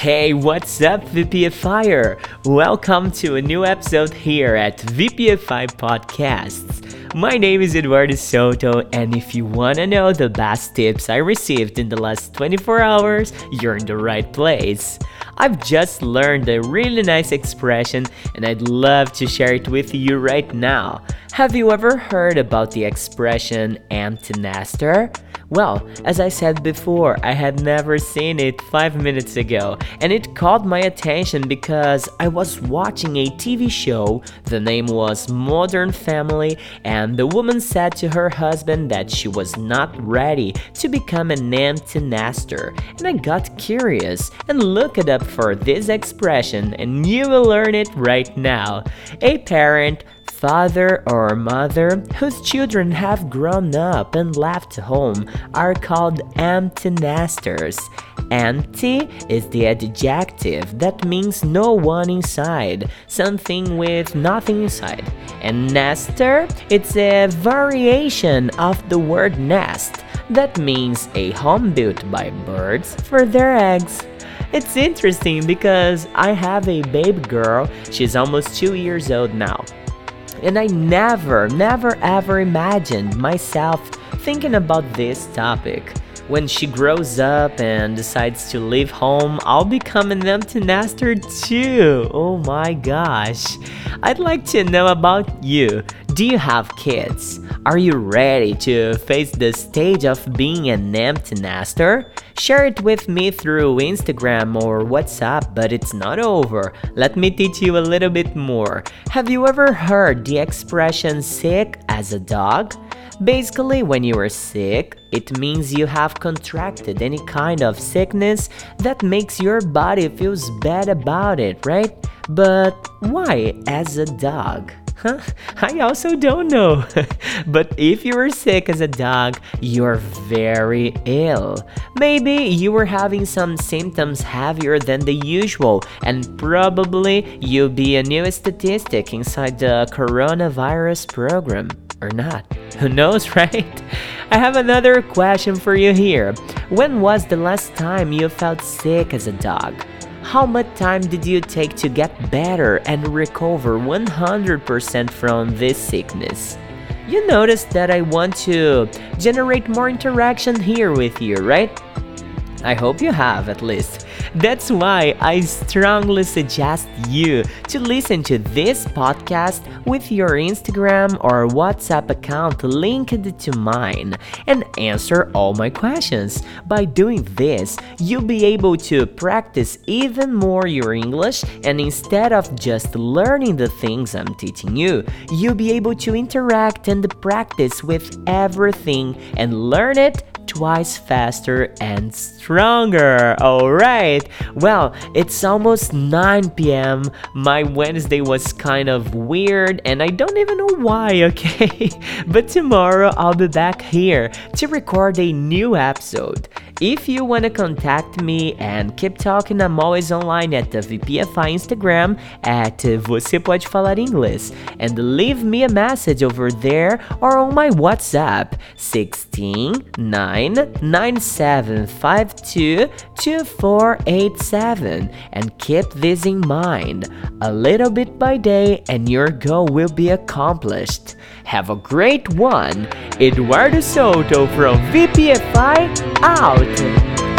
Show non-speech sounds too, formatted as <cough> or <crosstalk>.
Hey, what's up, VPFire? Welcome to a new episode here at VPFI Podcasts. My name is Eduardo Soto, and if you want to know the best tips I received in the last 24 hours, you're in the right place. I've just learned a really nice expression, and I'd love to share it with you right now. Have you ever heard about the expression empty nester? Well, as I said before, I had never seen it 5 minutes ago, and it caught my attention because I was watching a TV show. The name was Modern Family, and the woman said to her husband that she was not ready to become an empty nester. And I got curious and looked up for this expression, and you will learn it right now. A parent father or mother whose children have grown up and left home are called empty nesters. Empty is the adjective that means no one inside, something with nothing inside. And nester, it's a variation of the word nest that means a home built by birds for their eggs. It's interesting because I have a baby girl, she's almost two years old now. And I never, never ever imagined myself thinking about this topic. When she grows up and decides to leave home, I'll become an empty nester too. Oh my gosh. I'd like to know about you. Do you have kids? Are you ready to face the stage of being an empty nester? Share it with me through Instagram or WhatsApp, but it's not over. Let me teach you a little bit more. Have you ever heard the expression sick as a dog? Basically, when you are sick, it means you have contracted any kind of sickness that makes your body feels bad about it, right? But why as a dog? Huh? I also don't know. <laughs> but if you were sick as a dog, you're very ill. Maybe you were having some symptoms heavier than the usual, and probably you'll be a new statistic inside the coronavirus program. Or not. Who knows, <laughs> right? I have another question for you here. When was the last time you felt sick as a dog? How much time did you take to get better and recover 100% from this sickness? You notice that I want to generate more interaction here with you, right? I hope you have at least. That's why I strongly suggest you to listen to this podcast with your Instagram or WhatsApp account linked to mine and answer all my questions. By doing this, you'll be able to practice even more your English, and instead of just learning the things I'm teaching you, you'll be able to interact and practice with everything and learn it twice faster and stronger. Alright, well, it's almost 9 pm. My Wednesday was kind of weird and I don't even know why, <laughs> okay? but tomorrow I'll be back here to record a new episode. If you want to contact me and keep talking, I'm always online at the VPFI Instagram at Você Pode Falar Inglês and leave me a message over there or on my WhatsApp 16 9 9752 2487 and keep this in mind. A little bit by day and your goal will be accomplished. Have a great one. Eduardo Soto from VPFI out. Connected.